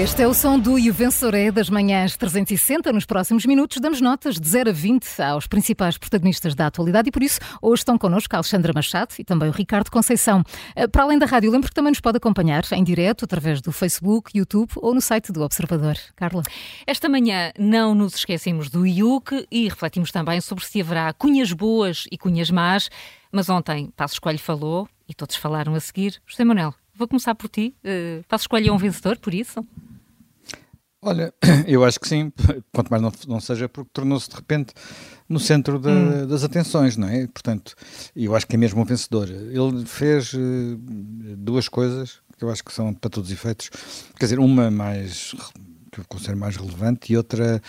Este é o som do E das manhãs 360. Nos próximos minutos damos notas de 0 a 20 aos principais protagonistas da atualidade e por isso hoje estão connosco a Alexandra Machado e também o Ricardo Conceição. Eh, para além da rádio, lembro que também nos pode acompanhar em direto através do Facebook, YouTube ou no site do Observador. Carla. Esta manhã não nos esquecemos do IUC e refletimos também sobre se haverá cunhas boas e cunhas más, mas ontem Passos Coelho falou e todos falaram a seguir. José Manuel, vou começar por ti. Uh, Passos é um vencedor, por isso? Olha, eu acho que sim, quanto mais não, não seja porque tornou-se de repente no centro hum. das atenções, não é? Portanto, eu acho que é mesmo um vencedor. Ele fez uh, duas coisas que eu acho que são para todos os efeitos, quer dizer, uma mais que eu considero mais relevante e outra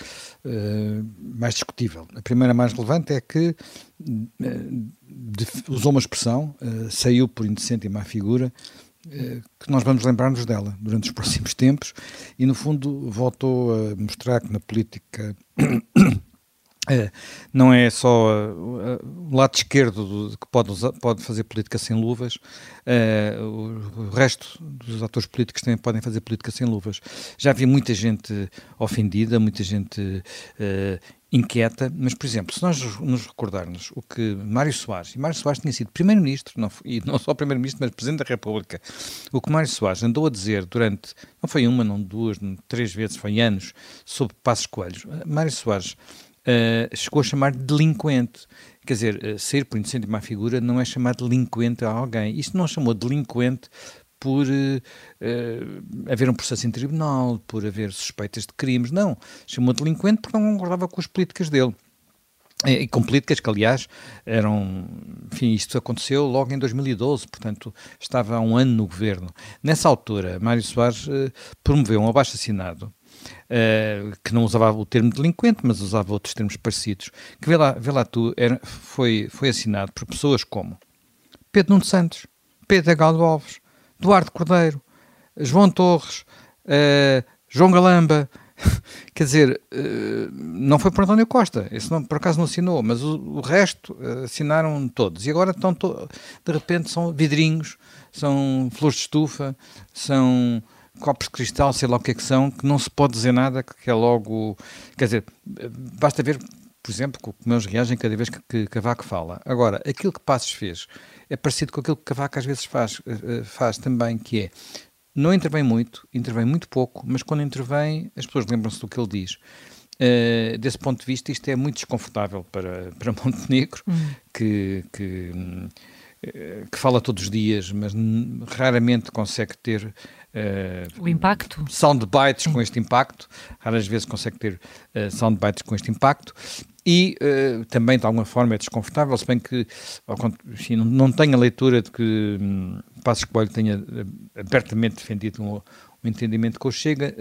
uh, mais discutível. A primeira mais relevante é que uh, usou uma expressão, saiu por indecente e má figura, eh, que nós vamos lembrar-nos dela durante os próximos tempos. E, no fundo, voltou a mostrar que na política não é só uh, o lado esquerdo do, que pode, usar, pode fazer política sem luvas, uh, o, resto dos atores políticos também podem fazer política sem luvas. Já havia muita gente ofendida, muita gente uh, inquieta, mas, por exemplo, se nós nos recordarmos o que Mário Soares, e Mário Soares tinha sido Primeiro-Ministro, e não só Primeiro-Ministro, mas Presidente da República, o que Mário Soares andou a dizer durante, não foi uma, não duas, não três vezes, foi anos, sobre Passos Coelhos. Mário Soares uh, chegou a chamar de delinquente. Quer dizer, uh, sair por inocente má figura não é chamar de delinquente a alguém. Isto não chamou de delinquente por uh, uh, haver um processo em tribunal, por haver suspeitas de crimes. Não. Chamou de delinquente porque não concordava com as políticas dele. E com políticas que, aliás, eram. Enfim, isto aconteceu logo em 2012, portanto, estava há um ano no governo. Nessa altura, Mário Soares uh, promoveu um abaixo assinado. Uh, que não usava o termo delinquente, mas usava outros termos parecidos, que vê lá, vê lá tu, era, foi, foi assinado por pessoas como Pedro Nuno Santos, Pedro Galo Alves, Eduardo Cordeiro, João Torres, uh, João Galamba, quer dizer, uh, não foi por António Costa, esse não, por acaso não assinou, mas o, resto assinaram todos. E agora estão, to de repente, são vidrinhos, são flores de estufa, são copos de cristal, sei lá o que é que são, que não se pode dizer nada, que é logo. Quer dizer, basta ver, por exemplo, como eles reagem cada vez que, que Cavaco fala. Agora, aquilo que Passos fez é parecido com aquilo que Cavaco às vezes faz, eh, eh, faz também, que é não intervém muito, intervém muito pouco, mas quando intervém as pessoas lembram-se do que ele diz. Uh, desse ponto de vista, isto é muito desconfortável para, para Montenegro, uhum. que, que, que, fala todos os dias, mas raramente consegue ter uh, o impacto. Soundbites com este impacto, raras vezes consegue ter uh, soundbites com este impacto, e uh, também de alguma forma é desconfortável, se bem que enfim, não, não tenho a leitura de que um, Passos Coelho tenha abertamente defendido um, um, entendimento com o Chega,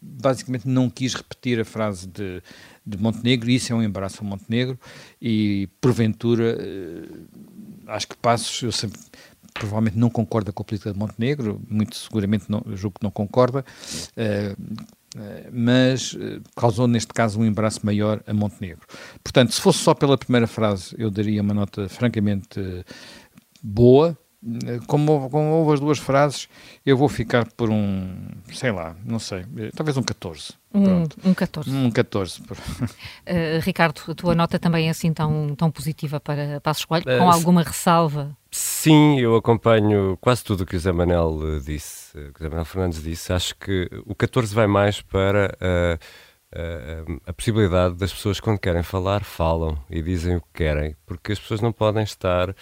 basicamente não quis repetir a frase de, de Montenegro, e isso é um embaraço a Montenegro, e porventura acho que Passos, eu sempre provavelmente não concorda com a política de Montenegro, muito seguramente não, julgo que não concorda, uh, eh, mas eh, causou neste caso um embaraço maior a Montenegro. Portanto, se fosse só pela primeira frase, eu daria uma nota francamente boa. Eh, como, como houve as duas frases, eu vou ficar por um, sei lá, não sei, talvez um 14. Um, um 14. Um 14. Uh, Ricardo, a tua nota também é assim tão, tão positiva para Passos Coelho, com uh, alguma ressalva? Sim, eu acompanho quase tudo o que o Zé Manel eh, disse, eh, o Zé Manel Fernandes disse. Acho que o 14 vai mais para uh, uh, a possibilidade das pessoas, quando querem falar, falam e dizem o que querem, porque as pessoas não podem estar, uh,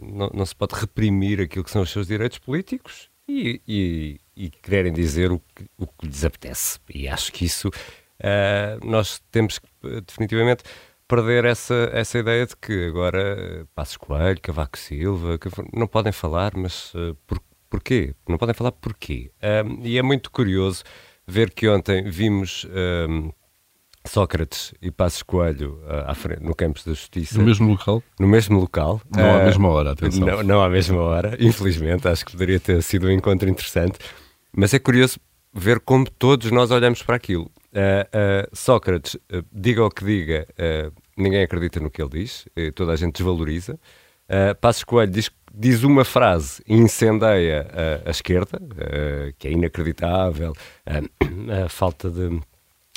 não, não, se pode reprimir aquilo que são os seus direitos políticos e, e, e quererem dizer o que, o que lhes apetece. E acho que isso nós temos que, definitivamente perder essa, essa ideia de que agora Passos Coelho, Cavaco Silva, que não podem falar, mas uh, por, porquê? Não podem falar porquê? Um, e é muito curioso ver que ontem vimos um, Sócrates e Passos Coelho uh, frente, no Campos da Justiça. No mesmo local? No mesmo local. Não uh, à mesma hora, atenção. Não, não à mesma hora, infelizmente. Acho que poderia ter sido um encontro interessante. Mas é curioso ver como todos nós olhamos para aquilo. Uh, uh, Sócrates, diga o que diga, ninguém acredita no que ele diz, toda a gente desvaloriza. Uh, Passos Coelho diz, diz uma frase e incendeia a, a esquerda, uh, que é inacreditável, uh, a falta de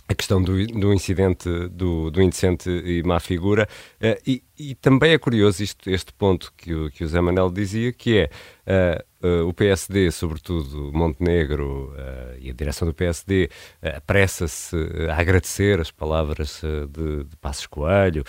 a questão do, do incidente do, do indecente e má figura uh, e, e, também é curioso isto, este ponto que o, que o Zé Manel dizia que é uh, uh, o PSD, sobretudo Montenegro e a direção do PSD apressa-se a agradecer as palavras de, de Passos Coelho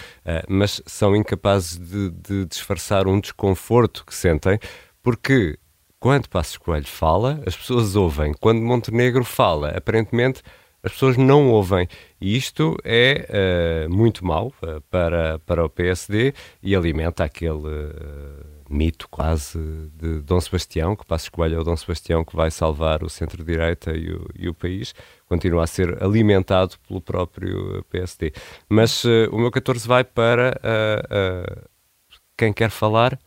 mas são incapazes de, de disfarçar um desconforto que sentem porque quando Passos Coelho fala, as pessoas ouvem. Quando Montenegro fala, aparentemente as pessoas não ouvem. E isto é uh, muito mau uh, para, para o PSD e alimenta aquele uh, mito quase de Dom Sebastião, que passa escolha o Dom Sebastião que vai salvar o centro-direita e e o país. Continua a ser alimentado pelo próprio PSD. Mas o meu 14 vai para quem quer falar,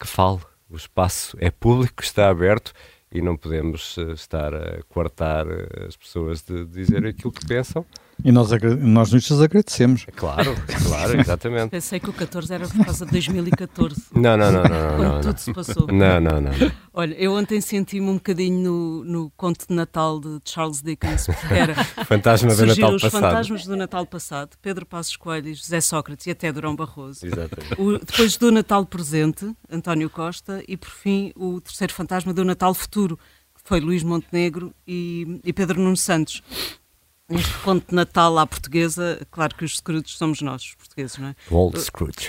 que fale. O espaço é público, está aberto e não podemos uh, estar a coartar uh, as pessoas de dizer aquilo que pensam. E nós, nós nos agradecemos. Claro, claro, exatamente. Pensei que o 14 era por causa de 2014. Não, não, não, não. não quando não, tudo se passou. Não, não, não. Olha, eu ontem senti-me um bocadinho no, no conto de Natal de Charles Dickens, porque era. Fantasma do Natal os passado. fantasmas do Natal passado, Pedro Passos Coelho, José Sócrates e até Durão Barroso. Exatamente. O, depois do Natal presente, António Costa, e por fim o terceiro fantasma do Natal futuro, que foi Luís Montenegro e, e Pedro Nuno Santos neste conto de Natal à portuguesa, claro que os Scrooge somos nós, os portugueses, não é? Old Scrooge.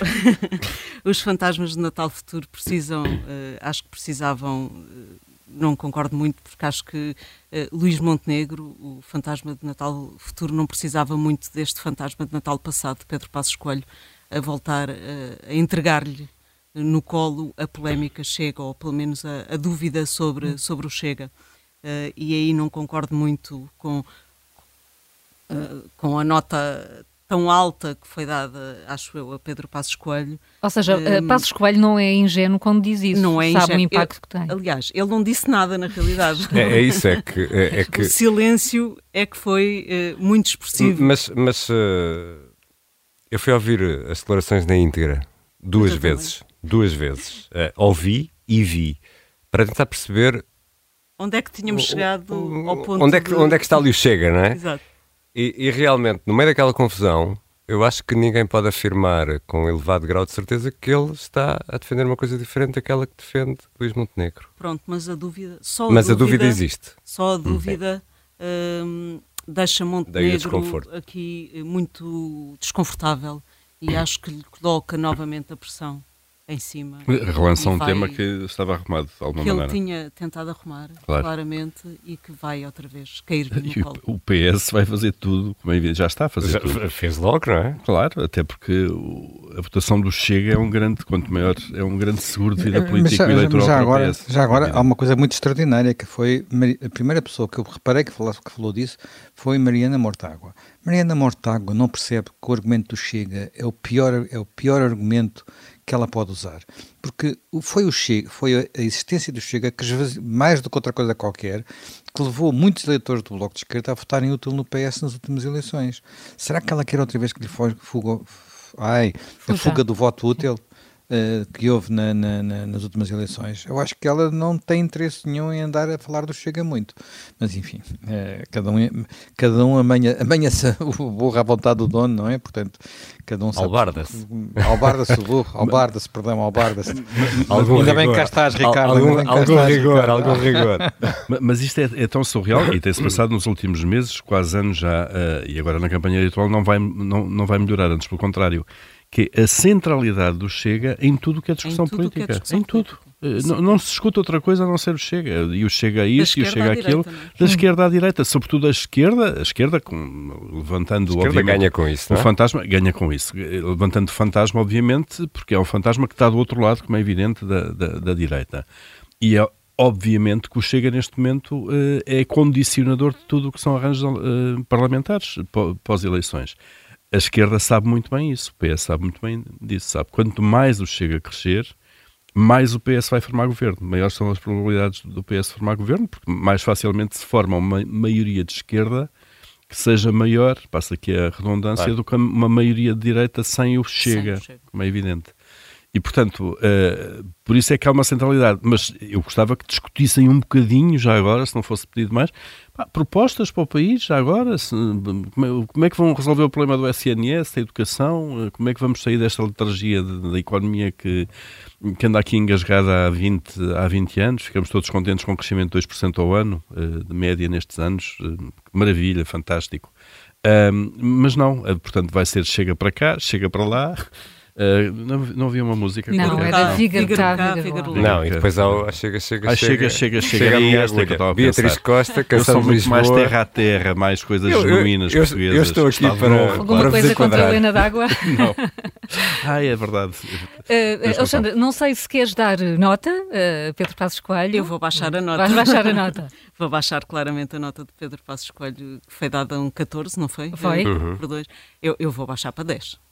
os fantasmas de Natal futuro precisam, uh, acho que precisavam, uh, não concordo muito, porque acho que uh, Luís Montenegro, o fantasma de Natal futuro, não precisava muito deste fantasma de Natal passado, de Pedro Passos Coelho, a voltar a entregar-lhe no colo a polémica Chega, ou pelo menos a, a dúvida sobre, sobre o Chega. e aí não concordo muito com eh, com a nota tão alta que foi dada, acho eu, a Pedro Passos Coelho. Ou seja, um, Passos Coelho não é ingênuo quando diz isso, não é sabe o impacto que tem. Aliás, ele não disse nada na realidade. é, é, isso, é que, é, é, que... O silêncio é que foi uh, muito expressivo. Mas, mas uh, eu fui ouvir as declarações na íntegra duas vezes, duas vezes. Uh, ouvi e vi, para tentar perceber... Onde é que tínhamos o, chegado o, ao ponto onde é que, de... Onde é que está ali o Chega, não é? Exato. E, e, realmente, no meio daquela confusão, eu acho que ninguém pode afirmar com elevado grau de certeza que ele está a defender uma coisa diferente daquela que defende Luís Montenegro. Pronto, mas a dúvida. Só a mas dúvida, a dúvida existe. Só a dúvida hum, deixa Montenegro aqui muito desconfortável e acho que lhe coloca novamente a pressão em cima. Relança um tema que estava arrumado de alguma que maneira. Que ele tinha tentado arrumar, claro. claramente, e que vai outra vez cair no e colo. O PS vai fazer tudo, como é já está a fazer já tudo. Fez logo, não é? Claro, até porque a votação do Chega é um grande, quanto maior, é um grande seguro de vida política já, e eleitoral já agora, PS. Já agora, há uma coisa muito extraordinária, que foi a primeira pessoa que eu reparei que falou, que falou disso foi Mariana Mortágua. Mariana Mortágua não percebe que o argumento do Chega é o pior, é o pior argumento que ela pode usar. Porque foi o Chega, foi a existência do Chega que mais do que outra coisa qualquer, que levou muitos eleitores do Bloco de Esquerda a votarem útil no PS nas últimas eleições. Será que ela quer outra vez que lhe fuga, ai, a fuga do voto útil? Uh, que houve na, na, na, nas últimas eleições. Eu acho que ela não tem interesse nenhum em andar a falar do Chega muito. Mas enfim, uh, cada um, cada um amanha, amanha-se o burro à vontade do dono, não é? Portanto, cada um sabe. Albarda-se. Albarda-se o burro, albarda-se, perdão, albarda-se. Ainda rigor. bem que cá estás, Ricardo. Algum, algum estás, rigor, Ricardo. algum rigor. Mas isto é, é tão surreal e tem-se passado nos últimos meses, quase anos já, uh, e agora na campanha eleitoral não vai, não, não vai melhorar, antes pelo contrário que é a centralidade do Chega em tudo que é discussão política. É discussão em tudo. Eh, não, não, se escuta outra coisa a não ser o Chega. E o Chega a isto, e o Chega a aquilo. Direita, da esquerda à direita. Sobretudo a esquerda, a esquerda com, levantando, a esquerda ganha com isso, o é? fantasma, ganha com isso. Levantando o fantasma, obviamente, porque é um fantasma que está do outro lado, como é evidente, da, da, da direita. E é obviamente que o Chega neste momento eh, é condicionador de tudo o que são arranjos eh, parlamentares pós-eleições. A esquerda sabe muito bem isso, o PS sabe muito bem disso, sabe. Quanto mais o Chega a crescer, mais o PS vai formar governo. Maiores são as probabilidades do PS formar governo, porque mais facilmente se forma uma maioria de esquerda que seja maior, passa aqui a redundância, claro. do que uma maioria de direita sem o Chega, sem o Chega. como é evidente. E, portanto, uh, por isso é que há uma centralidade. Mas eu gostava que discutissem um bocadinho, já agora, se não fosse pedido mais, pá, propostas para o país, já agora. Se, como, é, é, que vão resolver o problema do SNS, da educação? Como é que vamos sair desta letargia da economia que, que anda aqui engasgada há 20, há 20 anos? Ficamos todos contentes com o crescimento de 2% ao ano, uh, de média nestes anos. Uh, maravilha, fantástico. mas não, portanto, vai ser chega para cá, chega para lá. Uh, não, não havia uma música Não, qualquer. era Fígaro cá, Fígaro Não, e depois há chega, chega, ah, chega, chega, chega, chega, chega, esta que eu estava a Beatriz Costa, eu sou muito mais terra a terra, mais coisas eu, genuínas eu, portuguesas. Eu estou aqui para, novo, Alguma para coisa contra a Helena d'Água? não. Ah, é verdade. Uh, Alexandre, não sei se queres dar nota, uh, Pedro Passos Coelho. Eu vou baixar a nota. Vais baixar a nota. vou baixar claramente a nota de Pedro Passos Coelho, que foi dada um 14, não foi? Foi. Uhum. Por dois. Eu, eu vou baixar para 10.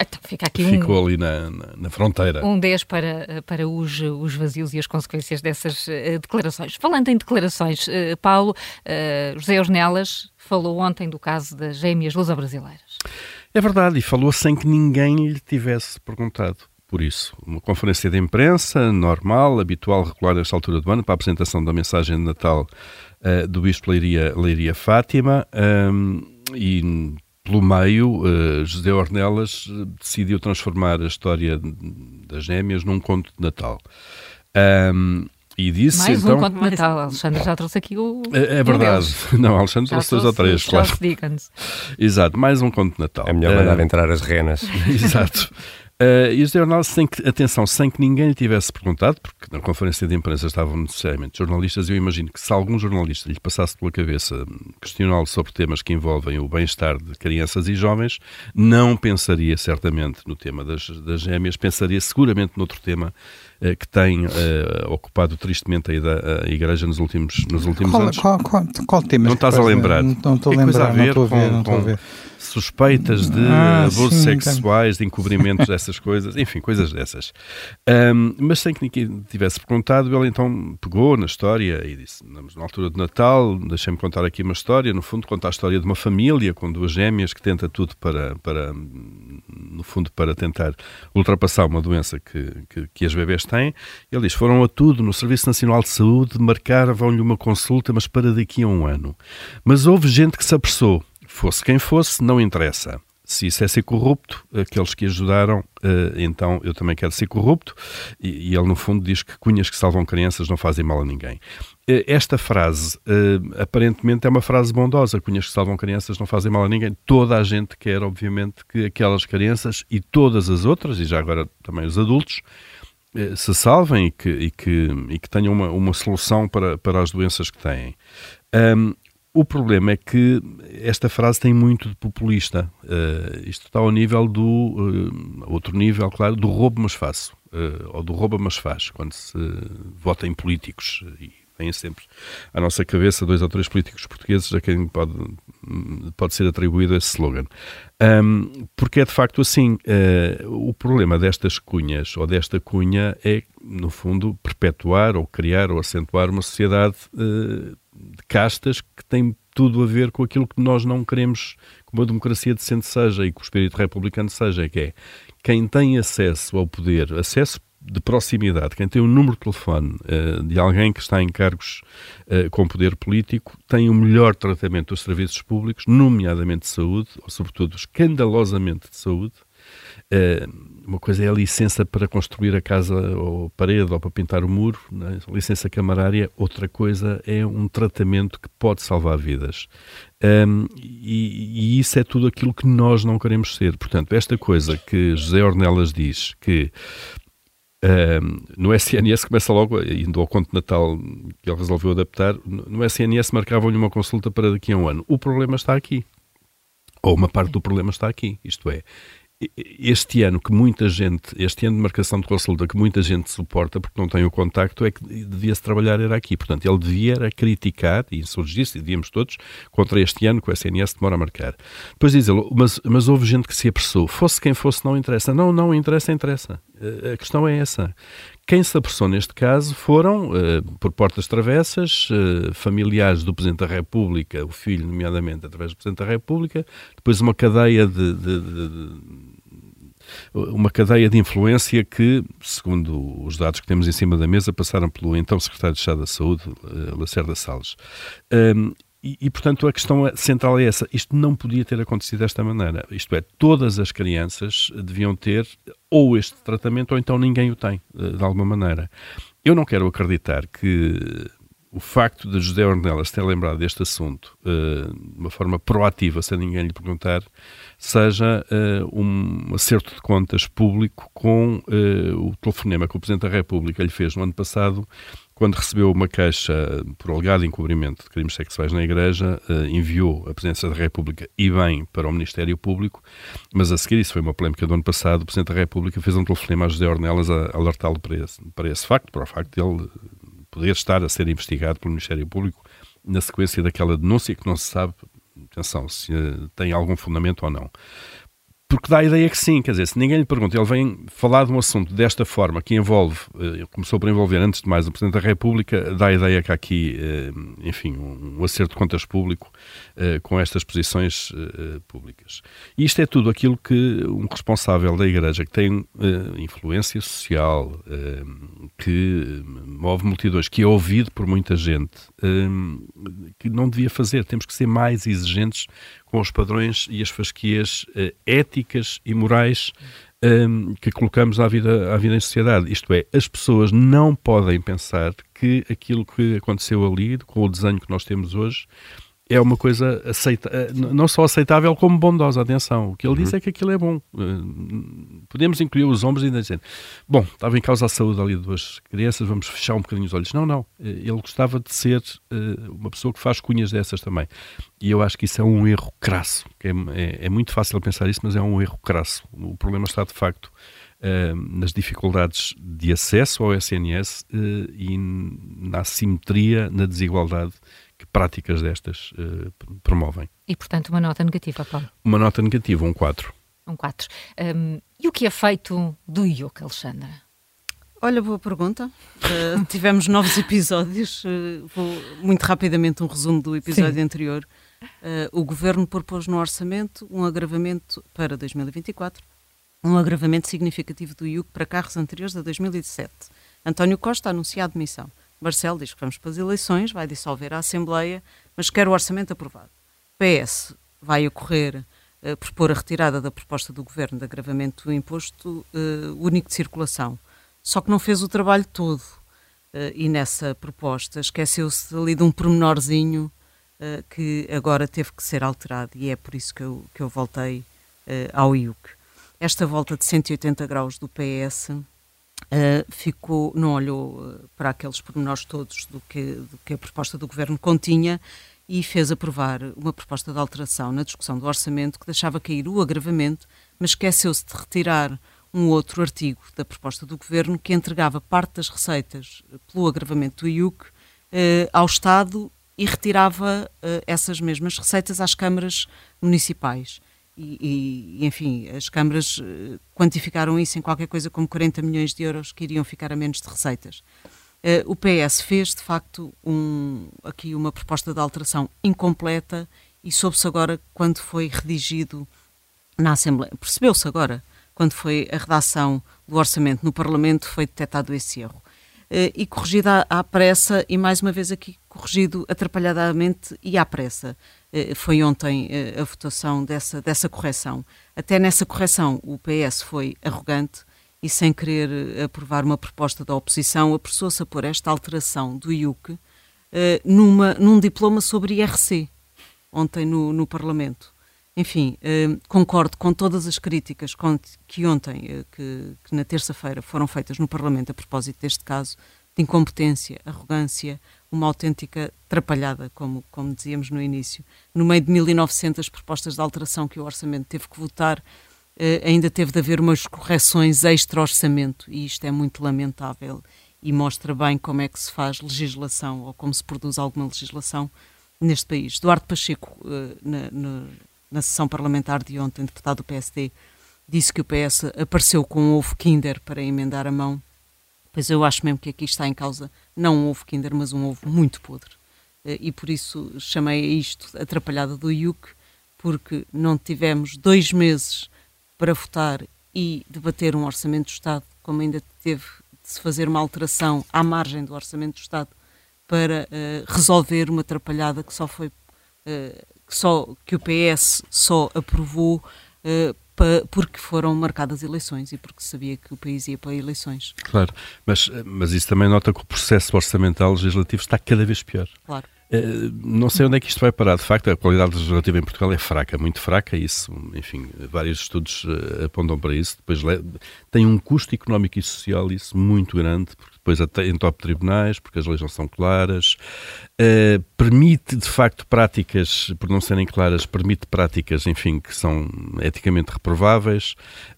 Então, fica aqui Ficou um, ali na, na, na, fronteira. Um 10 para, para os, os vazios e as consequências dessas uh, declarações. Falando em declarações, uh, Paulo, uh, José Osnelas falou ontem do caso das gêmeas luso-brasileiras. É verdade, e falou sem que ninguém lhe tivesse perguntado. Por isso, uma conferência de imprensa normal, habitual, regular nesta altura do ano, para a apresentação da mensagem de Natal do Bispo Leiria, Leiria Fátima, um, e pelo meio, uh, José Ornelas eh, decidiu transformar a história das gêmeas num conto de Natal. Um, e disse mais então. um conto de Natal. Alexandre já trouxe aqui o. É, é verdade. Não, Alexandre trouxe dois ou três, claro. Dickens. Exato, mais um conto de Natal. É melhor mandar uh, entrar as renas. Exato. Uh, e o jornal, sem que, atenção, sem que ninguém lhe tivesse perguntado, porque na conferência de imprensa estavam necessariamente jornalistas, eu imagino que se algum jornalista lhe passasse pela cabeça questioná-lo sobre temas que envolvem o bem-estar de crianças e jovens, não pensaria certamente no tema das, das gêmeas, pensaria seguramente noutro tema uh, que tem uh, ocupado tristemente a, a, Igreja nos últimos, nos últimos qual, anos. Qual, qual, qual tema? Não estás a lembrar? Não estou a lembrar, não estou a ver, não estou a ver suspeitas de ah, abusos sim, sexuais, de encobrimentos dessas coisas, enfim, coisas dessas. Um, mas sem que ninguém tivesse perguntado, ele então pegou na história e disse: na altura de Natal, deixem-me contar aqui uma história. No fundo, conta a história de uma família com duas gêmeas que tenta tudo para, para no fundo, para tentar ultrapassar uma doença que, que, que as bebês têm. Ele diz: foram a tudo no Serviço Nacional de Saúde, marcaram-lhe uma consulta, mas para daqui a um ano. Mas houve gente que se apressou Fosse quem fosse, não interessa. Se isso é ser corrupto, aqueles que ajudaram, eh, então eu também quero ser corrupto. E, ele, no fundo, diz que cunhas que salvam crianças não fazem mal a ninguém. Eh, esta frase, eh, aparentemente, é uma frase bondosa. Cunhas que salvam crianças não fazem mal a ninguém. Toda a gente quer, obviamente, que aquelas crianças e todas as outras, e já agora também os adultos, se salvem e que, e que, e que tenham uma, uma solução para, para as doenças que têm. Um, o problema é que esta frase tem muito de populista. Uh, isto está ao nível do. Uh, outro nível, claro, do roubo, mas faço. Uh, ou do rouba, mas faz, quando se vota em políticos. E vêm sempre à nossa cabeça dois ou três políticos portugueses a quem pode, pode ser atribuído esse slogan. Um, porque é de facto assim: o problema destas cunhas ou desta cunha é, no fundo, perpetuar ou criar ou acentuar uma sociedade de castas que tem tudo a ver com aquilo que nós não queremos que uma democracia decente seja e que o espírito republicano seja, que é quem tem acesso ao poder, acesso de proximidade, quem tem o um número de telefone uh, de alguém que está em cargos uh, com poder político, tem o melhor tratamento dos serviços públicos, nomeadamente de saúde, ou sobretudo escandalosamente de saúde, uma coisa é a licença para construir a casa ou parede ou para pintar o muro, né? licença camarária, outra coisa é um tratamento que pode salvar vidas. Um, e, e, isso é tudo aquilo que nós não queremos ser. Portanto, esta coisa que José Ornelas diz que um, no SNS começa logo, indo ao conto de Natal que ele resolveu adaptar, no SNS marcavam-lhe uma consulta para daqui a um ano. O problema está aqui. Ou uma parte do problema está aqui. Isto é, este ano que muita gente, este ano de marcação de consulta que muita gente suporta porque não tem o contacto, é que devia-se trabalhar era aqui. Portanto, ele devia era criticar, e insurgir-se, e devíamos todos, contra este ano que o SNS demora a marcar. Depois diz ele, mas, mas houve gente que se apressou. Fosse quem fosse, não interessa. Não, não interessa, interessa. A questão é essa. Quem se apressou neste caso foram, uh, por portas travessas, uh, familiares do Presidente da República, o filho, nomeadamente, através do Presidente da República, depois uma cadeia de, de, de uma cadeia de influência que, segundo os dados que temos em cima da mesa, passaram pelo então Secretário de Estado da Saúde, Lacerda Salles. E, e, portanto, a questão central é essa. Isto não podia ter acontecido desta maneira. Isto é, todas as crianças deviam ter ou este tratamento ou então ninguém o tem, de alguma maneira. Eu não quero acreditar que o facto de José Ornelas ter lembrado deste assunto de uma forma proativa, sem ninguém lhe perguntar, seja um acerto de contas público com o telefonema que o Presidente da República lhe fez no ano passado, quando recebeu uma queixa por alegado encobrimento de crimes sexuais na Igreja, enviou a Presidência da República e bem para o Ministério Público, mas a seguir, isso foi uma polémica do ano passado, o Presidente da República fez um telefonema a José Ornelas a alertá-lo para esse, para esse facto, para o facto de ele poder estar a ser investigado pelo Ministério Público na sequência daquela denúncia que não se sabe, atenção, se eh, tem algum fundamento ou não porque dá a ideia que sim, quer dizer, se ninguém lhe pergunta, ele vem falar de um assunto desta forma, que envolve, eh, começou por envolver antes de mais o Presidente da República, dá a ideia que há aqui, eh, enfim, um acerto de contas público eh, com estas posições públicas. E isto é tudo aquilo que um responsável da Igreja, que tem influência social, que move multidões, que é ouvido por muita gente, que não devia fazer. Temos que ser mais exigentes com os padrões e as fasquias uh, éticas e morais um, ehm, que colocamos à vida, à vida em sociedade. Isto é, as pessoas não podem pensar que aquilo que aconteceu ali, com o desenho que nós temos hoje, é uma coisa aceita, eh, não só aceitável como bondosa. Atenção, o que ele uhum. diz é que aquilo é bom. Eh, podemos incluir os ombros e dizer: Bom, estava em causa a saúde ali de duas crianças, vamos fechar um bocadinho os olhos. Não, não. Eh, ele gostava de ser uma pessoa que faz cunhas dessas também. E eu acho que isso é um erro crasso. É, é, é muito fácil pensar isso, mas é um erro crasso. O problema está de facto. Nas dificuldades de acesso ao SNS e na assimetria, na desigualdade que práticas destas uh, promovem. E, portanto, uma nota negativa, Paulo? Uma nota negativa, um 4. Um 4. Um, e o que é feito do IUC, Alexandra? Olha, boa pergunta. Uh, tivemos novos episódios. Uh, vou muito rapidamente um resumo do episódio Sim. anterior. Uh, o governo propôs no orçamento um agravamento para 2024, um agravamento significativo do IUC para carros anteriores a 2017. António Costa anuncia a admissão. Marcelo diz que vamos para as eleições, vai dissolver a Assembleia, mas quer o orçamento aprovado. PS vai ocorrer uh, propor a retirada da proposta do Governo de agravamento do imposto uh, único de circulação. Só que não fez o trabalho todo. Uh, e nessa proposta esqueceu-se ali de um pormenorzinho que agora teve que ser alterado e é por isso que eu, que eu voltei ao IUC. Esta volta de 180 graus do PS Uh, ficou, não olhou uh, para aqueles pormenores todos do que, do que a proposta do governo continha e fez aprovar uma proposta de alteração na discussão do orçamento que deixava cair o agravamento, mas esqueceu-se de retirar um outro artigo da proposta do governo que entregava parte das receitas pelo agravamento do IUC uh, ao Estado e retirava essas mesmas receitas às câmaras municipais e, e, enfim, as câmaras eh, quantificaram isso em qualquer coisa como 40 milhões de euros que iriam ficar a menos de receitas. Uh, o PS fez, de facto, um, aqui uma proposta de alteração incompleta e soube-se agora quando foi redigido na Assembleia. Percebeu-se agora, quando foi a redação do orçamento no Parlamento, foi detectado esse erro. Uh, e corrigido à, à pressa, e mais uma vez aqui corrigido atrapalhadamente e à pressa. Eh, foi ontem eh, a votação dessa, dessa correção. Até nessa correção o PS foi arrogante e, sem querer eh, aprovar uma proposta da oposição, apressou-se a pôr esta alteração do IUC numa, num diploma sobre IRC, ontem no, no Parlamento. Enfim, concordo com todas as críticas que ontem, que, que na terça-feira foram feitas no Parlamento a propósito deste caso, de incompetência, arrogância, uma autêntica trapalhada, como, como dizíamos no início. No meio de 1.900 propostas de alteração que o Orçamento teve que votar, eh, ainda teve de haver umas correções extra-orçamento, e isto é muito lamentável e mostra bem como é que se faz legislação ou como se produz alguma legislação neste país. Duarte Pacheco, eh, na, na, na sessão parlamentar de ontem, deputado do PSD, disse que o PS apareceu com um ovo Kinder para emendar a mão Pois eu acho mesmo que aqui está em causa não um ovo Kinder, mas um ovo muito podre. Eh, e por isso chamei isto atrapalhada do IUC, porque não tivemos dois meses para votar e debater um orçamento do Estado, como ainda teve de se fazer uma alteração à margem do orçamento do Estado para uh, resolver uma atrapalhada que só foi uh, que, só, que o PS só aprovou uh, porque foram marcadas eleições e porque sabia que o país ia para eleições. Claro, mas, mas isso também nota que o processo orçamental legislativo está cada vez pior. Claro. Uh, não sei onde é que isto vai parar. De facto, a qualidade legislativa em Portugal é fraca, muito fraca. Isso, enfim, vários estudos uh, apontam para isso. Depois tem um custo económico e social isso muito grande, porque depois entope tribunais, porque as leis não são claras, uh, permite de facto práticas, por não serem claras, permite práticas, enfim, que são eticamente reprováveis,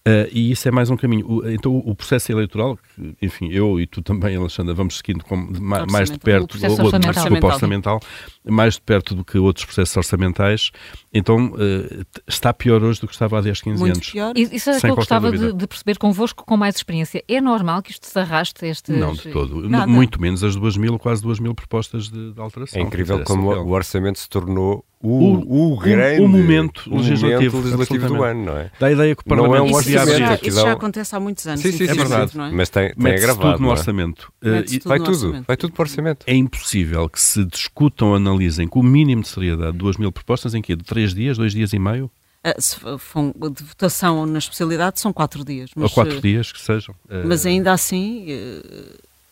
uh, e isso é mais um caminho. O, então o processo eleitoral, que, enfim, eu e tu também, Alexandra, vamos seguindo com, mais, mais de perto, o, o, orçamental. orçamental, mais de perto do que outros processos orçamentais, então uh, está pior hoje do que estava há 10, 15 Muito anos. Pior. Isso é que eu gostava de, de, perceber convosco com mais experiência. É normal que isto se arraste estes... Não, de todo. Nada. Muito menos as duas mil, quase duas mil propostas de, de alteração. É incrível como o orçamento se tornou o, o, o grande o, momento o legislativo, momento legislativo do ano, não é? Dá a ideia que o Parlamento não é um orçamento. Isso, já, isso já acontece há muitos anos. Sim, sim, é verdade. Não é? Mas tem, tem agravado. tudo no é? orçamento. Uh, tudo vai, no tudo, orçamento. vai tudo para o orçamento. É impossível que se discutam, analisem com o mínimo de seriedade duas mil propostas em que De três dias, dois dias e meio? Se for de votação na especialidade são quatro dias. Mas, Ou quatro uh, dias, que sejam. Mas ainda assim,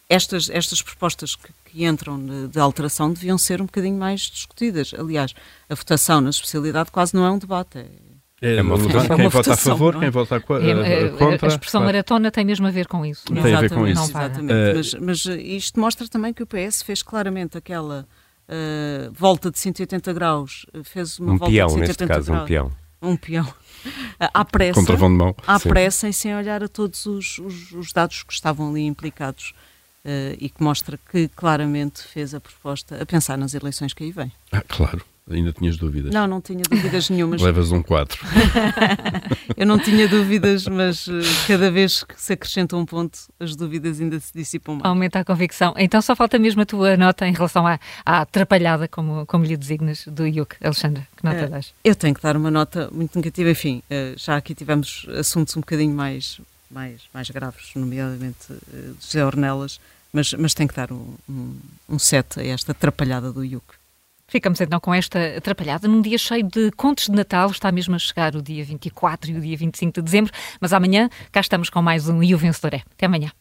estas, estas propostas que, que entram de, de, alteração deviam ser um bocadinho mais discutidas. Aliás, a votação na especialidade quase não é um debate. É, é, é uma votação. Quem uma vota a votação, favor, não é? quem vota a, É, é, contra. a expressão claro. maratona tem mesmo a ver com isso. Tem a ver com isso. Exatamente. Uh, mas, mas isto mostra também que o PS fez claramente aquela uh, volta de 180 graus, fez uma Um volta peão, de 180 neste caso, graus. um peão. Um peão. À pressa, de mão. à pressa e sem olhar a todos os, os, os dados que estavam ali implicados. Uh, e que mostra que claramente fez a proposta a pensar nas eleições que aí vêm. Ah, claro, ainda tinhas dúvidas. Não, não tinha dúvidas nenhumas. Levas um 4. Eu não tinha dúvidas, mas uh, cada vez que se acrescenta um ponto, as dúvidas ainda se dissipam mais. Aumenta a convicção. Então só falta mesmo a tua nota em relação à, à atrapalhada, como, como lhe designas, do IUC. Alexandra, que nota Uh, dás? Eu tenho que dar uma nota muito negativa. Enfim, já aqui tivemos assuntos um bocadinho mais, mais, mais graves, nomeadamente José Ornelas, mas, mas tenho que dar um, um, 7 a esta atrapalhada do IUC. Ficamos então com esta atrapalhada num dia cheio de contos de Natal. Está mesmo a chegar o dia 24 e o dia 25 de dezembro, mas amanhã cá estamos com mais um E o Vencedor é. Até amanhã.